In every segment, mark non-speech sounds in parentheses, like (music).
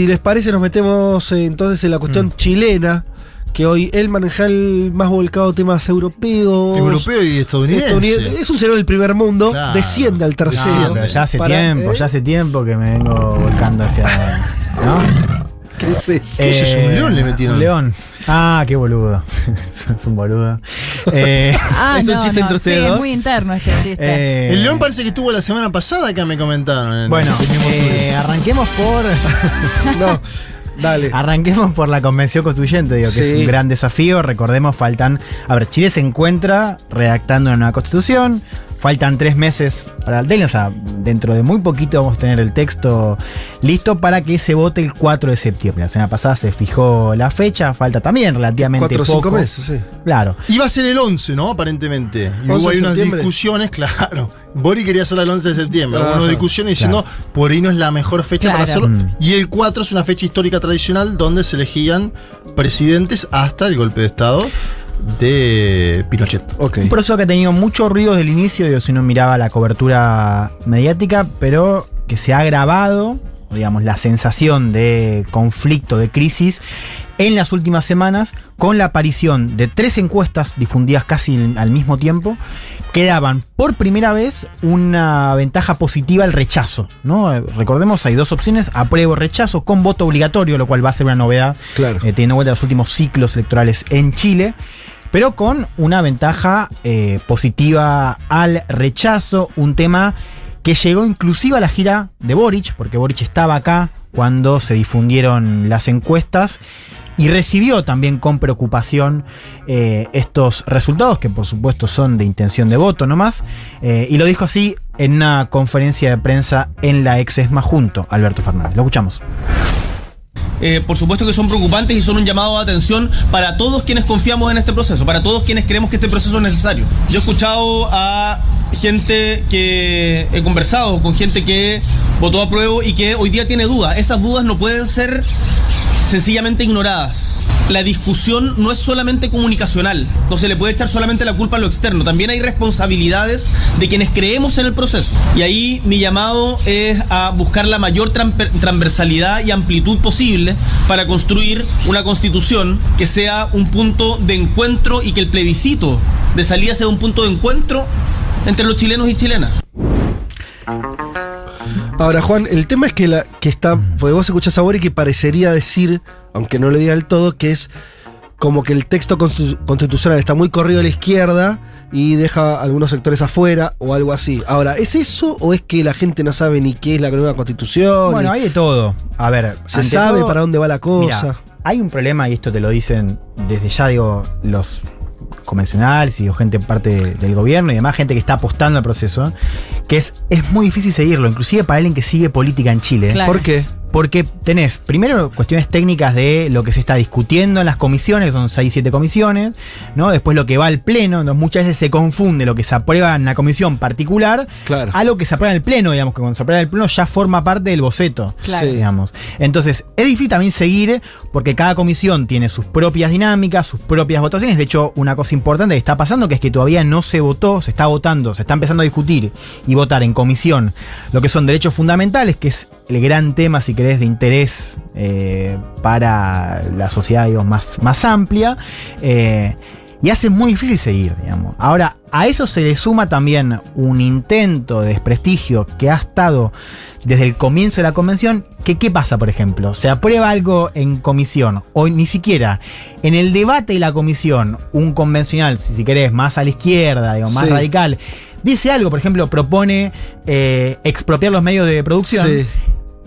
Si les parece, nos metemos eh, entonces en la cuestión Mm. chilena, que hoy él maneja el más volcado temas europeos. Europeo y estadounidense. estadounidense. Es un cerebro del primer mundo, Claro. desciende al tercero. No, pero ya hace Para- tiempo, ¿eh? ya hace tiempo que me vengo volcando hacia. ¿No? (laughs) ¿Qué es eso? ¿Qué es eso? ¿Un león le metieron? Un león. Ah, qué boludo. (laughs) es un boludo. Eh, (laughs) Ah, ¿Es un no, chiste no, entre ustedes sí, es muy interno este chiste. eh, El león parece que estuvo la semana pasada acá me comentaron. en Bueno, eh, arranquemos por. (laughs) No, dale. Arranquemos por la convención constituyente, digo, que es un gran desafío. Recordemos, faltan. A ver, Chile se encuentra redactando una nueva constitución. Faltan tres meses para el deadline, o sea, dentro de muy poquito vamos a tener el texto listo para que se vote el 4 de septiembre. La semana pasada se fijó la fecha, falta también relativamente Cuatro o poco. cinco meses, sí. Claro. Iba a ser el 11, ¿no? Aparentemente. Y 11 hubo ahí de unas discusiones, (laughs) claro. Bori quería hacerla el 11 de septiembre. Hubo unas discusiones diciendo, por ahí no es la mejor fecha para Claro. hacerlo. Mm. Y el 4 es una fecha histórica tradicional donde se elegían presidentes hasta el golpe de Estado de Pinochet. Un proceso que ha tenido mucho ruido desde el inicio, digo, si uno miraba la cobertura mediática, pero que se ha agravado, digamos, la sensación de conflicto, de crisis, en las últimas semanas, con la aparición de tres encuestas difundidas casi al mismo tiempo, que daban por primera vez una ventaja positiva al rechazo. ¿no? Recordemos, hay dos opciones, apruebo, rechazo, con voto obligatorio, lo cual va a ser una novedad Claro. eh, teniendo en cuenta los últimos ciclos electorales en Chile, pero con una ventaja eh, positiva al rechazo, un tema que llegó inclusive a la gira de Boric, porque Boric estaba acá cuando se difundieron las encuestas y recibió también con preocupación eh, estos resultados, que por supuesto son de intención de voto nomás, eh, y lo dijo así en una conferencia de prensa en la ex ESMA junto a Alberto Fernández. Lo escuchamos. Eh, por supuesto que son preocupantes y son un llamado de atención para todos quienes confiamos en este proceso, para todos quienes creemos que este proceso es necesario. Yo he escuchado a gente que he conversado con gente que votó a prueba y que hoy día tiene dudas. Esas dudas no pueden ser sencillamente ignoradas. La discusión no es solamente comunicacional, no se le puede echar solamente la culpa a lo externo, también hay responsabilidades de quienes creemos en el proceso. Y ahí mi llamado es a buscar la mayor transversalidad y amplitud posible para construir una constitución que sea un punto de encuentro y que el plebiscito de salida sea un punto de encuentro entre los chilenos y chilenas. Ahora, Juan, el tema es que, la, que está. Porque vos escuchás a Bori que parecería decir, aunque no lo diga del todo, que es como que el texto constitu- constitucional está muy corrido a la izquierda y deja algunos sectores afuera o algo así. Ahora, ¿es eso o es que la gente no sabe ni qué es la nueva constitución? Bueno, hay de todo. A ver, se sabe todo- para dónde va la cosa. Hay un problema, y esto te lo dicen desde ya, digo, los convencionales y gente parte de- del gobierno y demás, gente que está apostando al proceso, que es, es muy difícil seguirlo, inclusive para alguien que sigue política en Chile. Claro. ¿Por qué? Porque tenés primero cuestiones técnicas de lo que se está discutiendo en las comisiones, que son 6, 7 comisiones, ¿no? Después lo que va al pleno, entonces muchas veces se confunde lo que se aprueba en la comisión particular Claro. a lo que se aprueba en el pleno, digamos, que cuando se aprueba en el pleno ya forma parte del boceto. Claro. Digamos. Entonces, es difícil también seguir porque cada comisión tiene sus propias dinámicas, sus propias votaciones. De hecho, una cosa importante que está pasando que es que todavía no se votó, se está votando, se está empezando a discutir y votar en comisión lo que son derechos fundamentales, que es el gran tema, si querés, de interés eh, para la sociedad digamos, más, más amplia. eh, y hace muy difícil seguir, digamos. Ahora, a eso se le suma también un intento de desprestigio que ha estado desde el comienzo de la convención. Que, ¿Qué pasa, por ejemplo? Se aprueba algo en comisión, o ni siquiera en el debate de la comisión, un convencional, si, si querés, más a la izquierda, digo, más Sí. radical, dice algo, por ejemplo, propone eh, expropiar los medios de producción. Sí.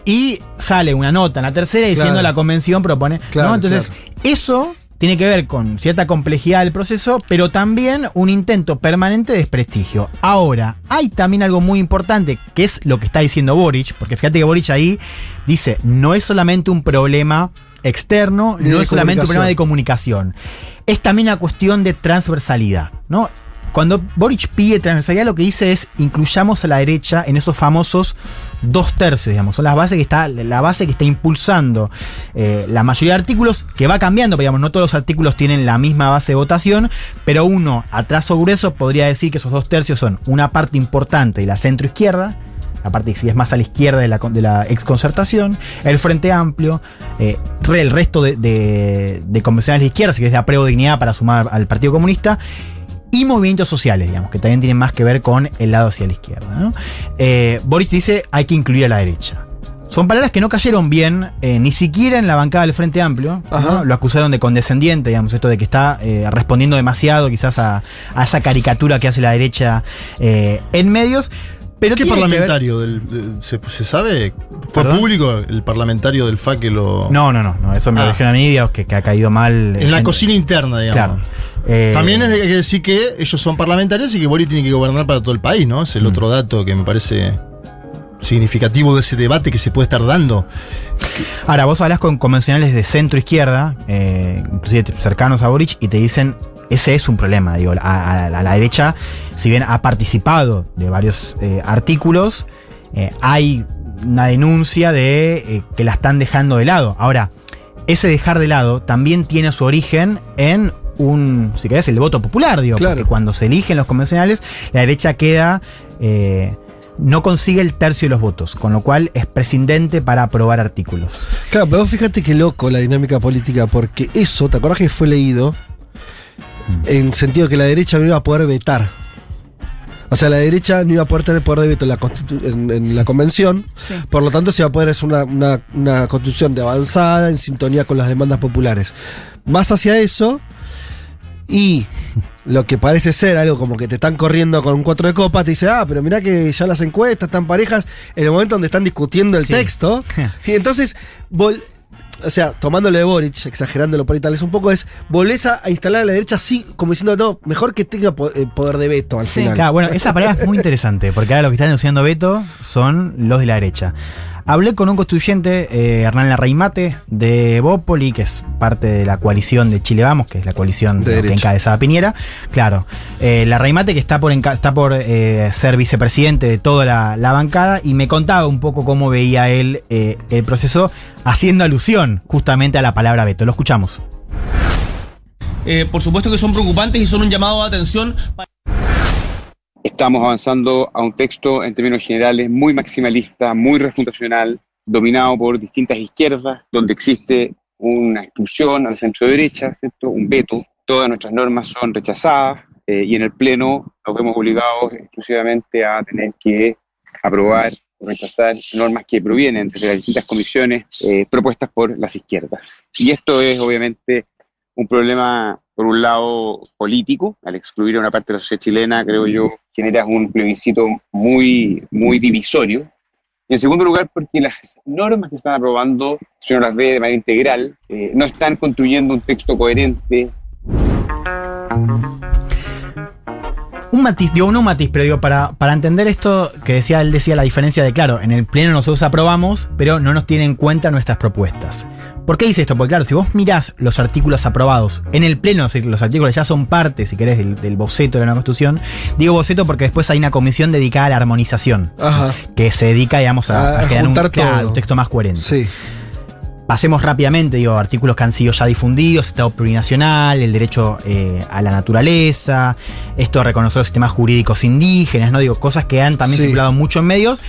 Y sale una nota en la tercera diciendo Claro. la convención propone. Claro, ¿no? Entonces, claro. eso tiene que ver con cierta complejidad del proceso, pero también un intento permanente de desprestigio. Ahora, hay también algo muy importante, que es lo que está diciendo Boric, porque fíjate que Boric ahí dice, no es solamente un problema externo, no es solamente un problema de comunicación, es también una cuestión de transversalidad, ¿no? Cuando Boric pide transversalidad, lo que dice es incluyamos a la derecha en esos famosos dos tercios, digamos. Son las bases que está, la base que está impulsando eh, la mayoría de artículos, que va cambiando, digamos, no todos los artículos tienen la misma base de votación, pero uno, a trazo grueso, podría decir que esos dos tercios son una parte importante de la centro izquierda, la parte sí es más a la izquierda de la, de la exconcertación, el Frente Amplio, eh, el resto de, de, convencionales de izquierda, si que es de apruebo dignidad para sumar al Partido Comunista, y movimientos sociales, digamos, que también tienen más que ver con el lado hacia la izquierda. ¿no? Eh, Boris dice hay que incluir a la derecha. Son palabras que no cayeron bien, eh, ni siquiera en la bancada del Frente Amplio. Lo acusaron de condescendiente, digamos, esto de que está eh, respondiendo demasiado quizás a, a esa caricatura que hace la derecha en medios. Pero ¿Qué parlamentario del, de- se, se sabe? ¿Fue público el parlamentario del FA que lo. No, no, no, no, eso me lo Ah. dijeron a mí, digamos, que, que ha caído mal. En la cocina interna, digamos. Claro. Eh, También es de- hay que decir que ellos son parlamentarios y que Boric tiene que gobernar para todo el país, ¿no? Es el Mm. otro dato que me parece significativo de ese debate que se puede estar dando. Ahora, vos hablas con convencionales de centro izquierda, eh, inclusive cercanos a Boric, y te dicen, ese es un problema. Digo, a, a- a la derecha, si bien ha participado de varios eh, artículos, eh, hay una denuncia de eh, que la están dejando de lado. Ahora, ese dejar de lado también tiene su origen en un, si querés, el voto popular, digo, Claro. porque cuando se eligen los convencionales, la derecha queda... no consigue el tercio de los votos, con lo cual es prescindente para aprobar artículos. Claro, pero fíjate qué loco la dinámica política, porque eso, ¿te acordás que fue leído? En sentido que la derecha no iba a poder vetar. O sea, la derecha no iba a poder tener poder de veto en la, en, en la convención. Sí. Por lo tanto, se va a poder hacer una, una- una constitución de avanzada en sintonía con las demandas populares. Más hacia eso, y lo que parece ser algo como que te están corriendo con un cuatro de copa, te dice, ah, pero mirá que ya las encuestas están parejas en el momento donde están discutiendo el Sí. texto. (laughs) y entonces, vol- o sea, tomándolo de Boric, exagerándolo por ahí tal vez un poco, es volvés a, instalar a la derecha así, como diciendo, no, mejor que tenga eh, poder de veto al Sí. final. Claro, bueno, esa palabra es muy interesante, porque ahora lo que están denunciando Beto son los de la derecha. Hablé con un constituyente, eh, Hernán Larraimate, de Bópoli, que es parte de la coalición de Chile Vamos, que es la coalición De ¿no? que encabezaba Piñera. Claro, eh, Larraimate que está por, está por eh, ser vicepresidente de toda la, la bancada, y me contaba un poco cómo veía él eh, el proceso, haciendo alusión justamente a la palabra veto. Lo escuchamos. Eh, por supuesto que son preocupantes y son un llamado de atención para Estamos avanzando a un texto en términos generales muy maximalista, muy refundacional, dominado por distintas izquierdas, donde existe una expulsión a la centro derecha, ¿cierto? un veto. Todas nuestras normas son rechazadas eh, y en el Pleno nos vemos obligados exclusivamente a tener que aprobar o rechazar normas que provienen desde las distintas comisiones eh, propuestas por las izquierdas. Y esto es obviamente un problema, por un lado, político, al excluir a una parte de la sociedad chilena, creo yo, generas un plebiscito muy, muy divisorio. Y en segundo lugar, porque las normas que están aprobando, si uno las ve de manera integral, eh, no están construyendo un texto coherente, Un matiz, digo, no un matiz, pero digo, para, para entender esto que decía, él decía la diferencia de, claro, en el pleno nosotros aprobamos, pero no nos tienen en cuenta nuestras propuestas. ¿Por qué dice esto? Porque claro, si vos mirás los artículos aprobados en el pleno, los artículos ya son parte, si querés, del, del boceto de la Constitución, digo boceto porque después hay una comisión dedicada a la armonización, Ajá. que se dedica, digamos, a, A a crear un, juntar claro, todo. un texto más coherente. Sí. Pasemos rápidamente, digo, artículos que han sido ya difundidos, Estado plurinacional, el derecho eh, a la naturaleza, esto de reconocer los sistemas jurídicos indígenas, ¿no? Digo, cosas que han también Sí. circulado mucho en medios.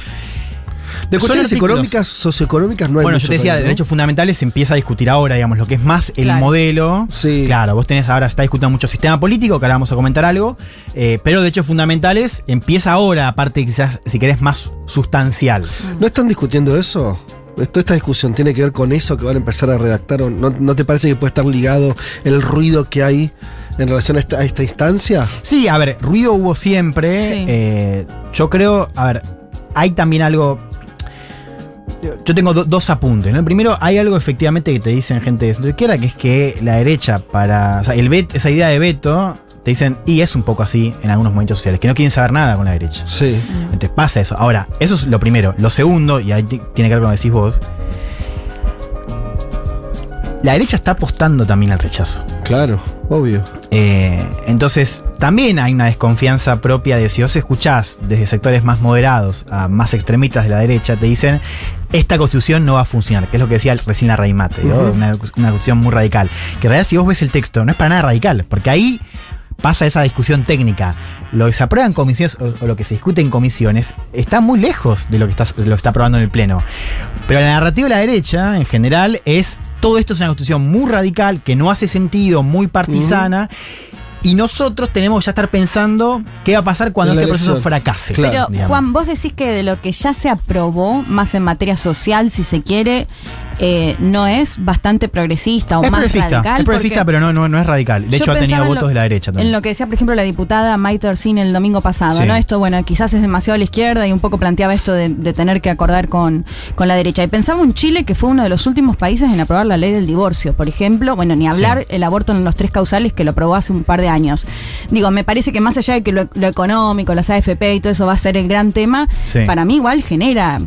De cuestiones económicas, socioeconómicas no hay bueno, yo te decía, de ¿no? derechos fundamentales se empieza a discutir ahora, digamos, lo que es más el Claro. modelo. Sí. Claro, vos tenés ahora, se está discutiendo mucho sistema político, que ahora vamos a comentar algo, eh, pero derechos fundamentales empieza ahora, aparte quizás, si querés, más sustancial. ¿No están discutiendo eso? Toda esta discusión tiene que ver con eso que van a empezar a redactar. ¿o ¿No, no te parece que puede estar ligado el ruido que hay en relación a esta, a esta instancia? Sí, a ver, ruido hubo siempre. Sí. eh, yo creo, a ver, hay también algo. Yo tengo do- dos apuntes. ¿no? El primero, hay algo efectivamente que te dicen gente de centro izquierda, que es que la derecha, para. O sea, el esa idea de veto, te dicen, y es un poco así en algunos movimientos sociales, que no quieren saber nada con la derecha. Sí. Entonces pasa eso. Ahora, eso es lo primero. Lo segundo, y ahí ti- tiene que ver con lo que decís vos. La derecha está apostando también al rechazo. Claro, obvio. Eh, entonces, también hay una desconfianza propia de si vos escuchás desde sectores más moderados a más extremistas de la derecha, te dicen, esta constitución no va a funcionar, que es lo que decía recién la Reimate, ¿no? Una, una constitución muy radical. Que en realidad si vos ves el texto, no es para nada radical, porque ahí pasa esa discusión técnica. Lo que se aprueba en comisiones o, o lo que se discute en comisiones está muy lejos de lo que está, de lo que está aprobando en el Pleno. Pero la narrativa de la derecha, en general, es todo esto es una constitución muy radical, que no hace sentido, muy partisana. Y nosotros tenemos que ya estar pensando qué va a pasar cuando la este proceso fracase. Claro. Pero, digamos. Juan, vos decís que de lo que ya se aprobó, más en materia social, si se quiere, eh, no es bastante progresista o es más progresista, radical. es progresista, pero no, no, no es radical. De hecho, ha tenido votos lo- de la derecha también. En lo que decía, por ejemplo, la diputada Maite Orsini el domingo pasado, Sí. ¿no? Esto, bueno, quizás es demasiado a la izquierda y un poco planteaba esto de, de tener que acordar con, con la derecha. Y pensaba en Chile, que fue uno de los últimos países en aprobar la ley del divorcio, por ejemplo. Bueno, ni hablar Sí. el aborto en los tres causales que lo aprobó hace un par de años. Digo, me parece que más allá de que lo, lo económico, las AFP y todo eso va a ser el gran tema, Sí. para mí igual genera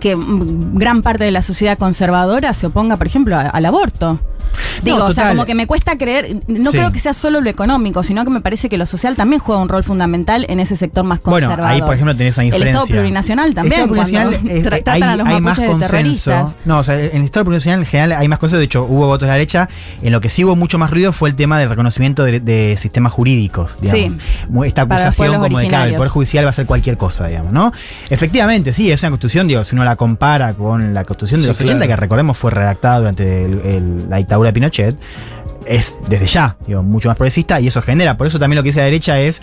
que gran parte de la sociedad conservadora se oponga, por ejemplo, al aborto. Digo, o sea, como que me cuesta creer, no Sí. creo que sea solo lo económico, sino que me parece que lo social también juega un rol fundamental en ese sector más Bueno, conservador. ahí por ejemplo tenés una El diferencia. Estado plurinacional también, El Estado plurinacional es- tra- hay, a los hay más de consenso. No, o sea, en el Estado plurinacional en general hay más consenso. De hecho, hubo votos de la derecha. En lo que sí hubo mucho más ruido fue el tema del reconocimiento de, de sistemas jurídicos. Digamos. Sí. Esta acusación como de que ah, el. Poder Judicial va a hacer cualquier cosa, digamos, ¿no? Efectivamente, sí, es una constitución, digo, si uno la compara con la constitución de Sí, los 80, claro. que recordemos fue redactada durante el- el- la dictadura de Pinochet, es desde ya, digo, mucho más progresista y eso genera. Por eso también lo que dice la derecha es,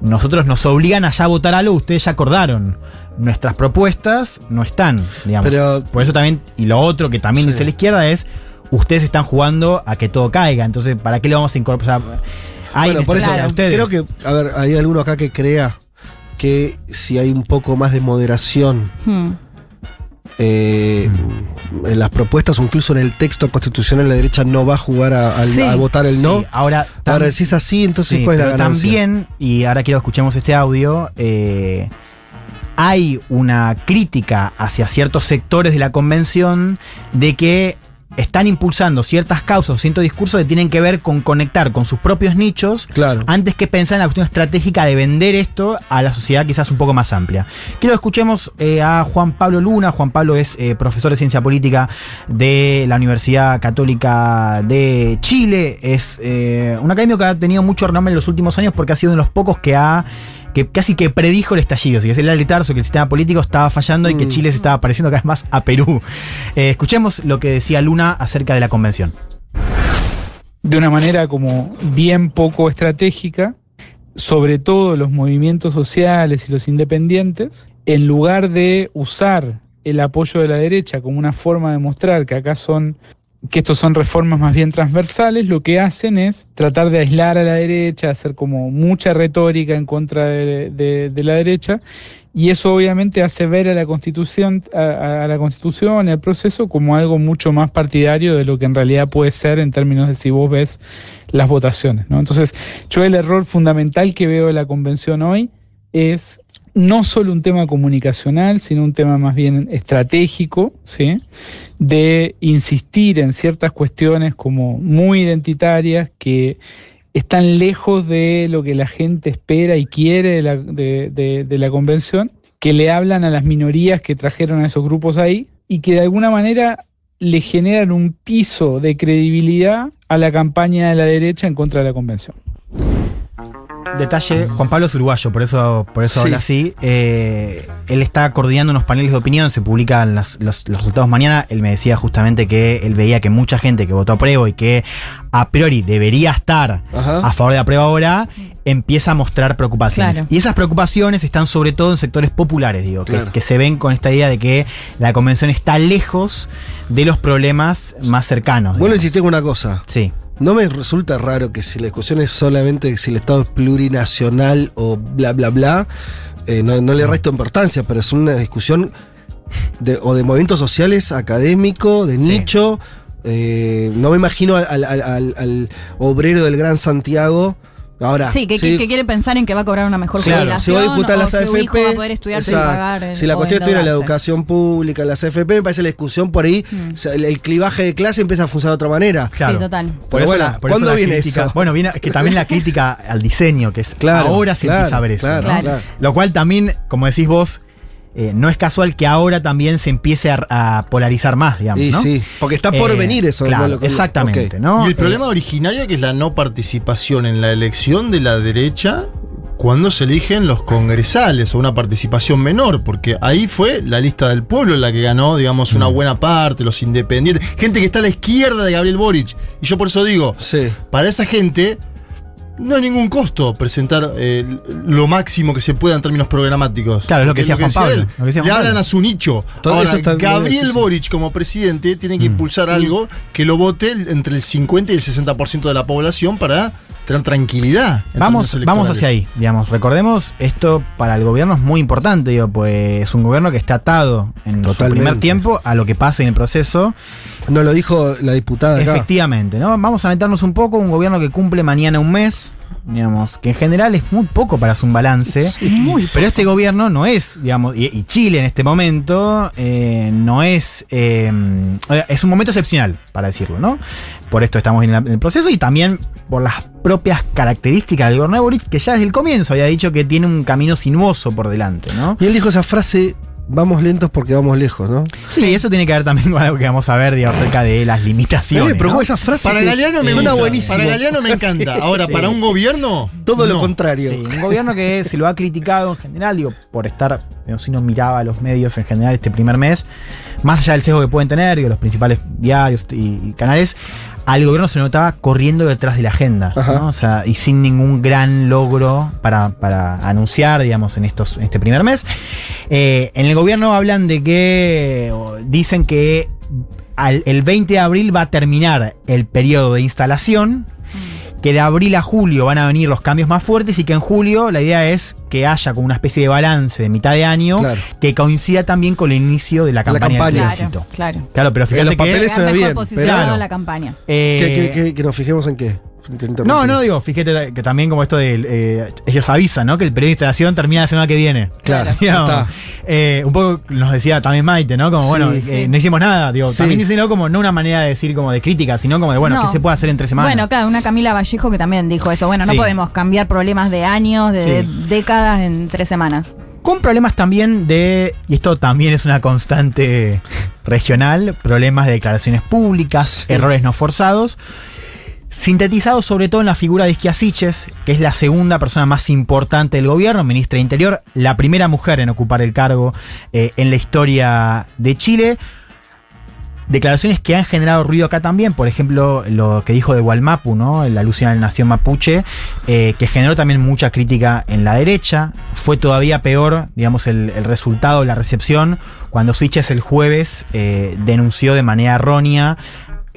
nosotros nos obligan a ya votar algo, ustedes ya acordaron. Nuestras propuestas no están, digamos. Pero- Por eso también, y lo otro que también Sí. dice la izquierda es, ustedes están jugando a que todo caiga, entonces, ¿para qué le vamos a incorporar? Hay bueno, por eso a ustedes. creo que, a ver, hay alguno acá que crea que si hay un poco más de moderación Hmm. Eh, en las propuestas o incluso en el texto constitucional, la derecha no va a jugar a, al- Sí. a votar el Sí, no. ahora, Ahora, si es así, entonces Sí, ¿cuál es la pero ganancia? también, y ahora quiero que escuchemos este audio, eh, hay una crítica hacia ciertos sectores de la convención de que están impulsando ciertas causas, ciertos discursos que tienen que ver con conectar con sus propios nichos Claro. antes que pensar en la cuestión estratégica de vender esto a la sociedad quizás un poco más amplia. Quiero que escuchemos eh, a Juan Pablo Luna. Juan Pablo es eh, profesor de ciencia política de la Universidad Católica de Chile. Es eh, un académico que ha tenido mucho renombre en los últimos años porque ha sido uno de los pocos que ha que casi que predijo el estallido, si es el aletarzo que el sistema político estaba fallando y que Mm. Chile se estaba pareciendo cada vez más a Perú. Eh, escuchemos lo que decía Luna acerca de la convención. de una manera como bien poco estratégica, sobre todo los movimientos sociales y los independientes, en lugar de usar el apoyo de la derecha como una forma de mostrar que acá son que estos son reformas más bien transversales, lo que hacen es tratar de aislar a la derecha, hacer como mucha retórica en contra de, de- la derecha, y eso obviamente hace ver a la constitución, a, la constitución, el proceso, como algo mucho más partidario de lo que en realidad puede ser en términos de si vos ves las votaciones. ¿no? Entonces, yo el error fundamental que veo de la convención hoy es no solo un tema comunicacional, sino un tema más bien estratégico, ¿sí? de insistir en ciertas cuestiones como muy identitarias que están lejos de lo que la gente espera y quiere de la, de- la convención, que le hablan a las minorías que trajeron a esos grupos ahí y que de alguna manera le generan un piso de credibilidad a la campaña de la derecha en contra de la convención. Detalle, Juan Pablo es uruguayo, por eso, por eso Sí. habla así. Eh, él está coordinando unos paneles de opinión, se publican las- los, los resultados mañana. Él me decía justamente que él veía que mucha gente que votó a prueba y que a priori debería estar Ajá. a favor de la prueba ahora, empieza a mostrar preocupaciones. Claro. Y esas preocupaciones están sobre todo en sectores populares, digo, que, Claro. que se ven con esta idea de que la convención está lejos de los problemas más cercanos. Bueno, insistí en una cosa. Sí. No me resulta raro que si la discusión es solamente si el Estado es plurinacional o bla, bla, bla, eh, no, no le resto importancia, pero es una discusión de- o de movimientos sociales, académico, de Sí. nicho. Eh, no me imagino al, al- al- al obrero del Gran Santiago. Ahora, Sí, que, quiere pensar en que va a cobrar una mejor Claro, si jubilación. disputas o las su AFP. hijo va a poder estudiar sin exacto. pagar. el- si la cuestión estuviera la educación pública, las AFP, me parece la discusión por ahí, Mm. o sea, el, el clivaje de clase empieza a funcionar de otra manera. Claro. Sí, total. Por Pero eso bueno, la- por ¿cuándo eso viene crítica- eso? Bueno, viene que también la crítica al diseño, que es Claro, ahora se claro, empieza a ver eso. claro, ¿no? claro. Lo cual también, como decís vos, eh, no es casual que ahora también se empiece a, a polarizar más, digamos. ¿no? sí, porque está por Eh, venir eso. Claro, ¿no? Lo que- exactamente. ¿no? y el Eh, problema originario que es la no participación en la elección de la derecha cuando se eligen los congresales o una participación menor, porque ahí fue la lista del pueblo la que ganó, digamos, una buena parte, los independientes, gente que está a la izquierda de Gabriel Boric. Y yo por eso digo, Sí. para esa gente no hay ningún costo presentar eh, lo máximo que se pueda en términos programáticos. Claro, es lo que decía Juan Pablo, él, lo que decía le Juan hablan Pablo. a su nicho. Todo Ahora, eso está bien, Gabriel. Boric como presidente tiene Mm. que impulsar algo que lo vote entre el 50 y el 60% de la población para tener tranquilidad. Vamos, vamos hacia ahí, digamos. Recordemos, esto para el gobierno es muy importante, digo, pues es un gobierno que está atado en su Totalmente. primer tiempo a lo que pase en el proceso. No lo dijo la diputada acá. Efectivamente, ¿no? Vamos a meternos un poco, un gobierno que cumple mañana un mes, digamos, que en general es muy poco para hacer un balance. Pero este gobierno no es, digamos, y, y Chile en este momento eh, no es, eh, es un momento excepcional, para decirlo, ¿no? Por esto estamos en, la- en el proceso y también por las propias características del gobierno de Boric, que ya desde el comienzo había dicho que tiene un camino sinuoso por delante, ¿no? Y él dijo esa frase, vamos lentos porque vamos lejos, ¿no? Sí, eso tiene que ver también con algo que vamos a ver, digamos, acerca de las limitaciones. me preocupa ¿no? esa frase. Para Galeano me suena buenísimo. Para Galeano me encanta. Ahora, sí. para un gobierno. Todo lo contrario. Sí, un gobierno que se lo ha criticado en general, digo, por estar, digo, si no miraba a los medios en general este primer mes, más allá del sesgo que pueden tener, digo, los principales diarios y canales, al gobierno se notaba corriendo detrás de la agenda. ¿no? O sea, y sin ningún gran logro para, para anunciar, digamos, en, estos, en este primer mes. Eh, en el gobierno hablan de que, dicen que al- el 20 de abril va a terminar el periodo de instalación, que de abril a julio van a venir los cambios más fuertes y que en julio la idea es que haya como una especie de balance de mitad de año Claro. que coincida también con el inicio de la La campaña, campaña. del Claro, plebiscito. claro. Claro, pero En fíjate los que... papeles se Llegar ve bien, pero- en la campaña. eh, ¿Qué- qué- qué- que nos fijemos en qué. No, no, digo, fíjate que también como esto de... eh, ellos avisan, ¿no? Que el periodo de instalación termina la semana que viene. Claro, (laughs) ya Digamos, está. eh, un poco nos decía también Maite, ¿no? Como, Sí, bueno, sí. eh, no hicimos nada. Digo, Sí. también díselo como no una manera de decir como de crítica, sino como de, bueno, No. ¿qué se puede hacer en tres semanas? Bueno, claro, una Camila Vallejo que también dijo eso. Bueno, no Sí. podemos cambiar problemas de años, de, Sí. de décadas en tres semanas. Con problemas también de, y esto también es una constante regional, problemas de declaraciones públicas, errores no forzados, sintetizados sobre todo en la figura de Isquia Siches, que es la segunda persona más importante del gobierno, ministra de Interior, la primera mujer en ocupar el cargo eh, en la historia de Chile. Declaraciones que han generado ruido acá también, por ejemplo, lo que dijo de Gualmapu, ¿no? La alusión a la nación mapuche, eh, que generó también mucha crítica en la derecha. Fue todavía peor, digamos, el, el resultado, la recepción, cuando Siches el jueves eh, denunció de manera errónea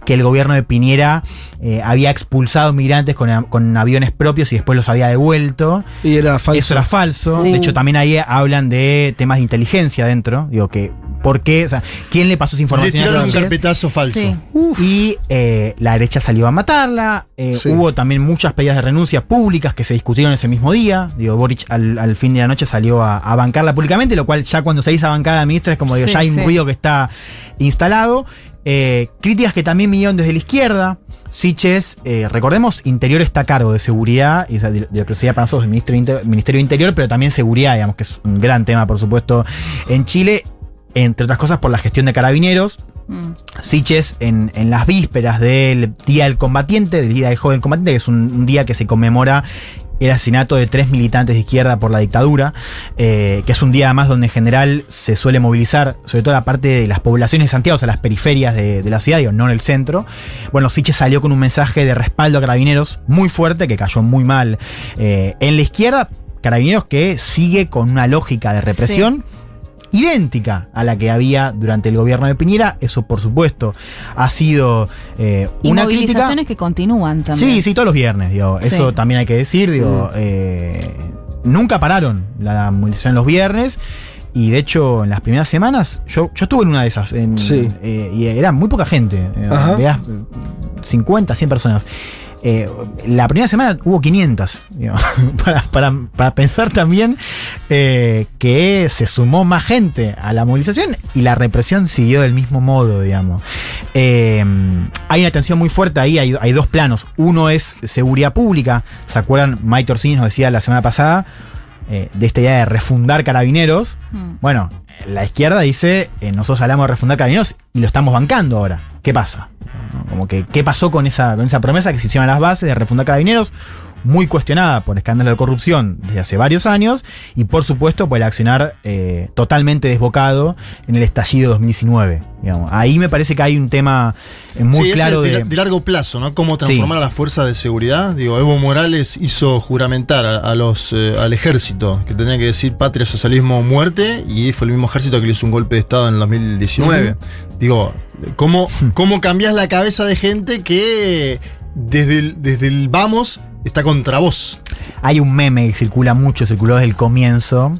que el gobierno de Piñera eh, había expulsado migrantes con, con aviones propios y después los había devuelto. Y era falso. Eso era falso. Sí. De hecho, también ahí hablan de temas de inteligencia dentro. Digo que, ¿por qué? O sea, ¿quién le pasó esa Le información a tiraron un carpetazo falso. Sí. Y eh, la derecha salió a matarla. eh, Sí. Hubo también muchas pedidas de renuncia públicas que se discutieron ese mismo día. Digo, Boric al, al fin de la noche salió a, a bancarla públicamente, lo cual ya cuando se dice a bancar a la ministra es como digo, ya hay un ruido que está instalado. Eh, críticas que también vinieron desde la izquierda. Siches, eh, recordemos, Interior está a cargo de seguridad, y de, de lo que sería para nosotros el Ministerio, de Inter- Ministerio Interior, pero también seguridad, digamos, que es un gran tema, por supuesto, en Chile, entre otras cosas por la gestión de carabineros. Mm. Siches en, en las vísperas del Día del Combatiente, del Día del Joven Combatiente, que es un, un día que se conmemora el asesinato de tres militantes de izquierda por la dictadura, eh, que es un día además donde en general se suele movilizar, sobre todo la parte de las poblaciones de Santiago, o sea, las periferias de, la ciudad, digo, no en el centro. Bueno, Siches salió con un mensaje de respaldo a carabineros muy fuerte, que cayó muy mal eh, en la izquierda. Carabineros que sigue con una lógica de represión idéntica a la que había durante el gobierno de Piñera. Eso, por supuesto, ha sido eh, Y una crítica. que continúan también. Sí, sí, todos los viernes, digo. Eso también hay que decir, digo. Mm. eh, nunca pararon la movilización los viernes. Y de hecho, en las primeras semanas, yo, yo estuve en una de esas. en- Sí. eh, y era muy poca gente. eh, veas, eh, 50, 100 personas. Eh, la primera semana hubo 500. digamos, (laughs) para, para- para pensar también eh, que se sumó más gente a la movilización y la represión siguió del mismo modo, digamos. Eh, hay una tensión muy fuerte ahí, hay, hay dos planos. Uno es seguridad pública. ¿Se acuerdan? Mike Orsini nos decía la semana pasada eh, de esta idea de refundar carabineros. Mm. Bueno, la izquierda dice, eh, nosotros hablamos de refundar carabineros y lo estamos bancando ahora. ¿Qué pasa? Como que, ¿qué pasó con esa, con esa promesa que se hicieron las bases de refundar carabineros? Muy cuestionada por escándalos de corrupción desde hace varios años y por supuesto por el accionar eh, totalmente desbocado en el estallido 2019. digamos. Ahí me parece que hay un tema eh, muy Sí, claro de, de... de largo plazo, ¿no? Cómo transformar Sí. a las fuerzas de seguridad. Digo, Evo Morales hizo juramentar a, a los, eh, al ejército, que tenía que decir patria, socialismo, muerte, y fue el mismo ejército que le hizo un golpe de Estado en el 2019. Digo, ¿cómo, (laughs) ¿cómo cambias la cabeza de gente que desde el, desde el vamos está contra vos? Hay un meme que circula mucho, circuló desde el comienzo,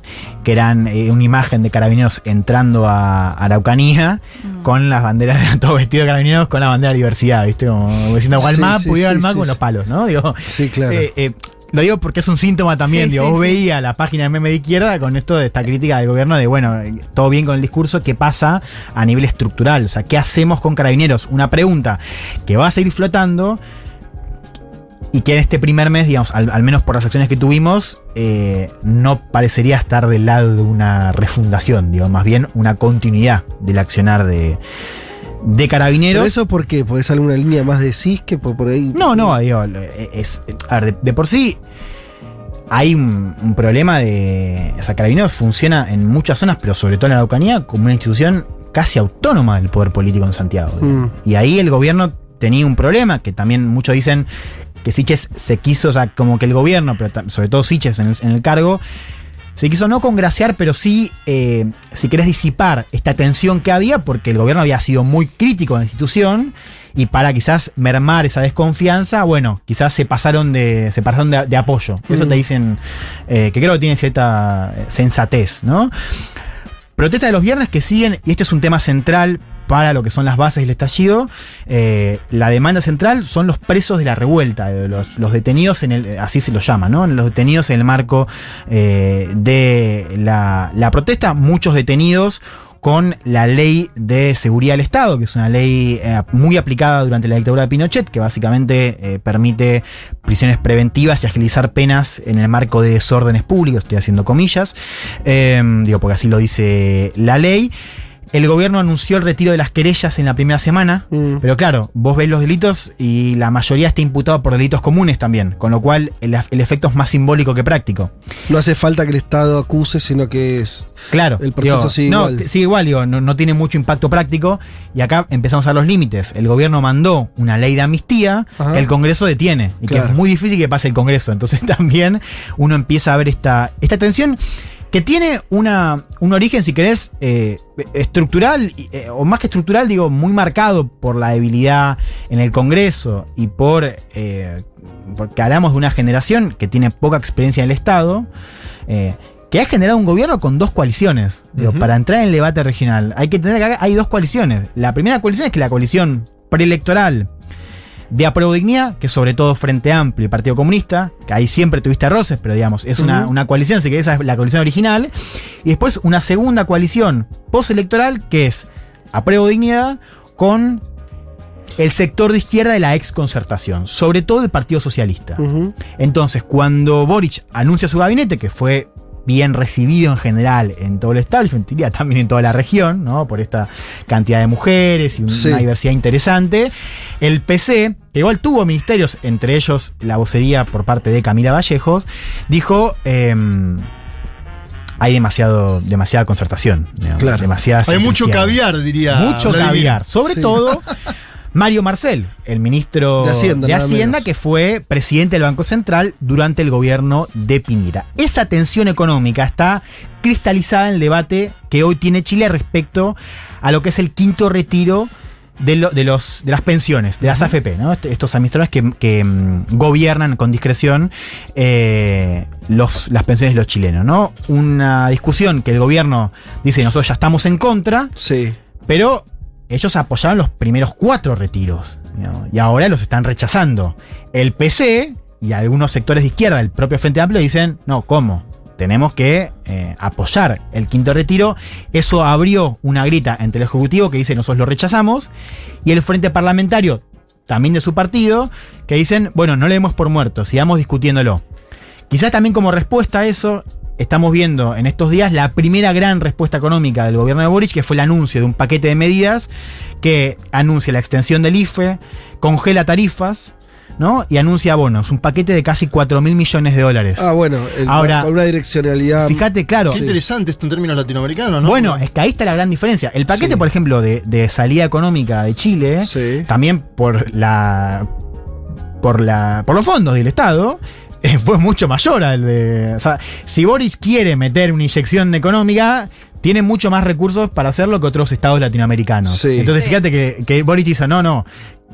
que eran eh, una imagen de carabineros entrando a Araucanía con las banderas, (laughs) todos vestidos de carabineros con la bandera de diversidad, ¿viste? Como diciendo, Sí, Gualmá, sí, pudiera sí, Gualmá sí, con sí. los palos, ¿no? Digo, Sí, claro. eh, eh, lo digo porque es un síntoma también, Sí, digo, sí, vos sí. veías la página de meme de izquierda con esto de esta crítica del gobierno de, bueno, todo bien con el discurso, ¿qué pasa a nivel estructural? O sea, ¿qué hacemos con carabineros? Una pregunta que va a seguir flotando y que en este primer mes, digamos, al, al menos por las acciones que tuvimos, eh, no parecería estar del lado de una refundación, digo, más bien una continuidad del accionar de, de carabineros. ¿Pero eso por qué? ¿Podés salir una línea más de CIS que por, por ahí? No, no, digo, es, a ver, de, de por sí hay un, un problema de. O sea, Carabineros funciona en muchas zonas, pero sobre todo en la Araucanía, como una institución casi autónoma del poder político en Santiago. Mm. Y ahí el gobierno tenía un problema, que también muchos dicen que Siches se quiso, o sea, como que el gobierno, pero sobre todo Siches en el, en el cargo, se quiso no congraciar, pero sí, eh, si querés disipar esta tensión que había, porque el gobierno había sido muy crítico de la institución, y para quizás mermar esa desconfianza, bueno, quizás se pasaron de, se pasaron de, de apoyo. Eso Mm. te dicen, eh, que creo que tiene cierta eh, sensatez, ¿no? Protesta de los viernes que siguen, y este es un tema central para lo que son las bases del estallido. eh, la demanda central son los presos de la revuelta, eh, los, detenidos en el, así se los llama, ¿no? Los detenidos en el marco eh, de la, protesta, muchos detenidos con la ley de seguridad del Estado, que es una ley muy aplicada durante la dictadura de Pinochet, que básicamente permite prisiones preventivas y agilizar penas en el marco de desórdenes públicos, estoy haciendo comillas, digo porque así lo dice la ley. El gobierno anunció el retiro de las querellas en la primera semana, Mm. pero claro, vos ves los delitos y la mayoría está imputado por delitos comunes también, con lo cual el, el efecto es más simbólico que práctico. No hace falta que el Estado acuse, sino que es. Claro. El proceso digo, sigue no, igual. sigue igual, digo, no, no tiene mucho impacto práctico. Y acá empezamos a ver los límites. El gobierno mandó una ley de amnistía Ajá. que el Congreso detiene. Y que es muy difícil que pase el Congreso. Entonces (laughs) también uno empieza a ver esta, esta tensión que tiene una, un origen, si querés, eh, estructural, eh, o más que estructural, digo, muy marcado por la debilidad en el Congreso y por... eh, porque hablamos de una generación que tiene poca experiencia en el Estado, eh, que ha generado un gobierno con dos coaliciones. Digo. Para entrar en el debate regional hay que tener que hay dos coaliciones. La primera coalición es que la coalición preelectoral de Apruebo Dignidad, que sobre todo Frente Amplio y Partido Comunista, que ahí siempre tuviste roces, pero digamos, es una, una coalición, así que esa es la coalición original. Y después una segunda coalición postelectoral, que es Apruebo Dignidad con el sector de izquierda de la ex concertación, sobre todo el Partido Socialista. Entonces, cuando Boric anuncia su gabinete, que fue bien recibido en general en todo el establishment, diría también en toda la región, ¿no? Por esta cantidad de mujeres y una Sí. diversidad interesante. El PC, que igual tuvo ministerios, entre ellos la vocería por parte de Camila Vallejos, dijo. em, hay demasiado, demasiada concertación. digamos, Claro. demasiada Hay mucho caviar, diría. Mucho Vladimir. caviar. Sobre Sí. todo (laughs) Mario Marcel, el ministro De Hacienda, que fue presidente del Banco Central durante el gobierno de Piñera. Esa tensión económica está cristalizada en el debate que hoy tiene Chile respecto a lo que es el quinto retiro de, lo- de los, de las pensiones, de las AFP, Estos administradores que, que, mm, gobiernan con discreción eh, los, las pensiones de los chilenos, ¿no? Una discusión que el gobierno dice, nosotros ya estamos en contra, Sí. pero ellos apoyaban los primeros cuatro retiros. Y ahora los están rechazando. El PC y algunos sectores de izquierda, el propio Frente Amplio, dicen, no, ¿cómo? Tenemos que eh, apoyar el quinto retiro. Eso abrió una grita entre el Ejecutivo que dice nosotros lo rechazamos. Y el Frente Parlamentario, también de su partido, que dicen, bueno, no le demos por muerto, sigamos discutiéndolo. Quizás también como respuesta a eso, estamos viendo en estos días la primera gran respuesta económica del gobierno de Boric, que fue el anuncio de un paquete de medidas que anuncia la extensión del IFE, congela tarifas, ¿no? Y anuncia bonos, un paquete de casi 4 mil millones de dólares. Ah, bueno, el- Ahora, con una direccionalidad. Fíjate, claro. Qué interesante esto en términos latinoamericanos, ¿no? Bueno, es que ahí está la gran diferencia. El paquete, Sí. por ejemplo, de, de salida económica de Chile, Sí. también por la. por la. por los fondos del Estado. Eh, Fue mucho mayor al de. O sea, si Boris quiere meter una inyección económica, tiene mucho más recursos para hacerlo que otros estados latinoamericanos. Sí. Entonces, Sí. fíjate que, que Boris hizo, no, no.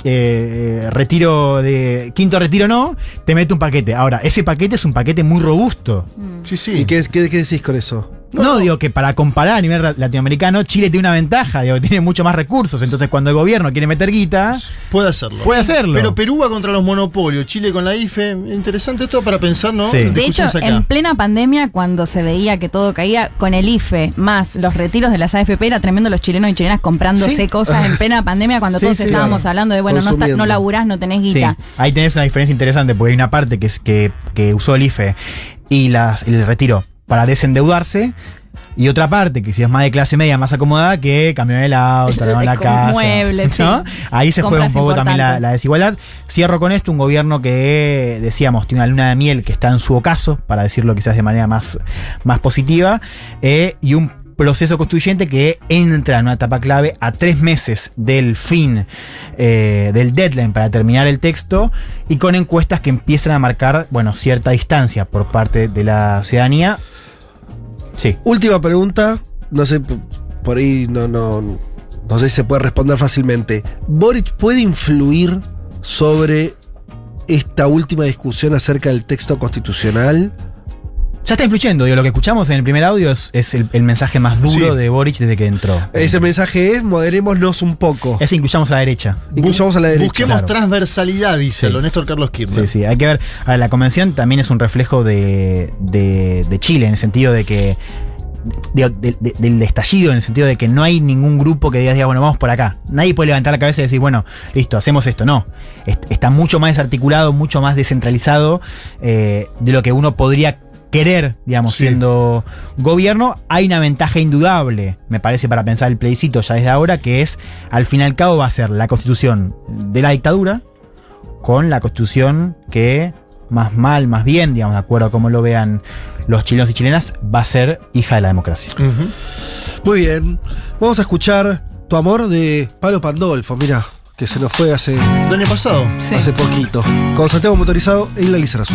Eh, retiro de. Quinto retiro no, te mete un paquete. Ahora, ese paquete es un paquete muy robusto. Sí, sí. ¿Y qué, qué- qué decís con eso? No, digo que para comparar a nivel latinoamericano, Chile tiene una ventaja, digo, tiene mucho más recursos. Entonces, cuando el gobierno quiere meter guita, Puede hacerlo. puede hacerlo. Pero Perú va contra los monopolios, Chile con la IFE. Interesante esto para pensar, ¿no? Sí. De hecho, acá. en plena pandemia, cuando se veía que todo caía, con el IFE más los retiros de las AFP, era tremendo los chilenos y chilenas comprándose Sí. cosas en plena pandemia cuando (laughs) Sí, todos sí, estábamos claro. hablando de, bueno, no, está- no laburás, no tenés sí, guita. ahí tenés una diferencia interesante, porque hay una parte que, es, que, que usó el IFE y las, el retiro para desendeudarse. Y otra parte, que si es más de clase media, más acomodada, que cambió el auto, (laughs) la Con casa. muebles, ¿no? sí. Ahí se juega un poco también la, la desigualdad. Cierro con esto, un gobierno que, decíamos, tiene una luna de miel que está en su ocaso, para decirlo quizás de manera más, más positiva, eh, y un proceso constituyente que entra en una etapa clave a tres meses del fin eh, del deadline para terminar el texto y con encuestas que empiezan a marcar bueno, cierta distancia por parte de la ciudadanía. Sí. Última pregunta. No sé, por ahí no, no, no sé si se puede responder fácilmente. ¿Boric puede influir sobre esta última discusión acerca del texto constitucional? Ya está influyendo, digo, lo que escuchamos en el primer audio es, es el, el mensaje más duro Sí. de Boric desde que entró. Ese mensaje es moderémonos un poco. Es incluyamos a la derecha. Incluyamos a la derecha. Busquemos claro. transversalidad, dice Sí. lo Néstor Carlos Kirchner. Sí, sí, hay que ver. A ver, la convención también es un reflejo de, de- de Chile, en el sentido de que. digo, de- de- del estallido, en el sentido de que no hay ningún grupo que diga, diga, bueno, vamos por acá. Nadie puede levantar la cabeza y decir, bueno, listo, hacemos esto. No. Est- Está mucho más desarticulado, mucho más descentralizado eh, de lo que uno podría querer, digamos, Sí. siendo gobierno. Hay una ventaja indudable, me parece, para pensar el plebiscito ya desde ahora, que es, al fin y al cabo, va a ser la constitución de la dictadura con la constitución que más mal, más bien, digamos, de acuerdo a cómo lo vean los chilenos y chilenas, va a ser hija de la democracia. Muy bien. Vamos a escuchar Tu amor de Pablo Pandolfo, mira, que se nos fue hace, año pasado. Sí. hace poquito. Con Santiago motorizado en la Lizarazu.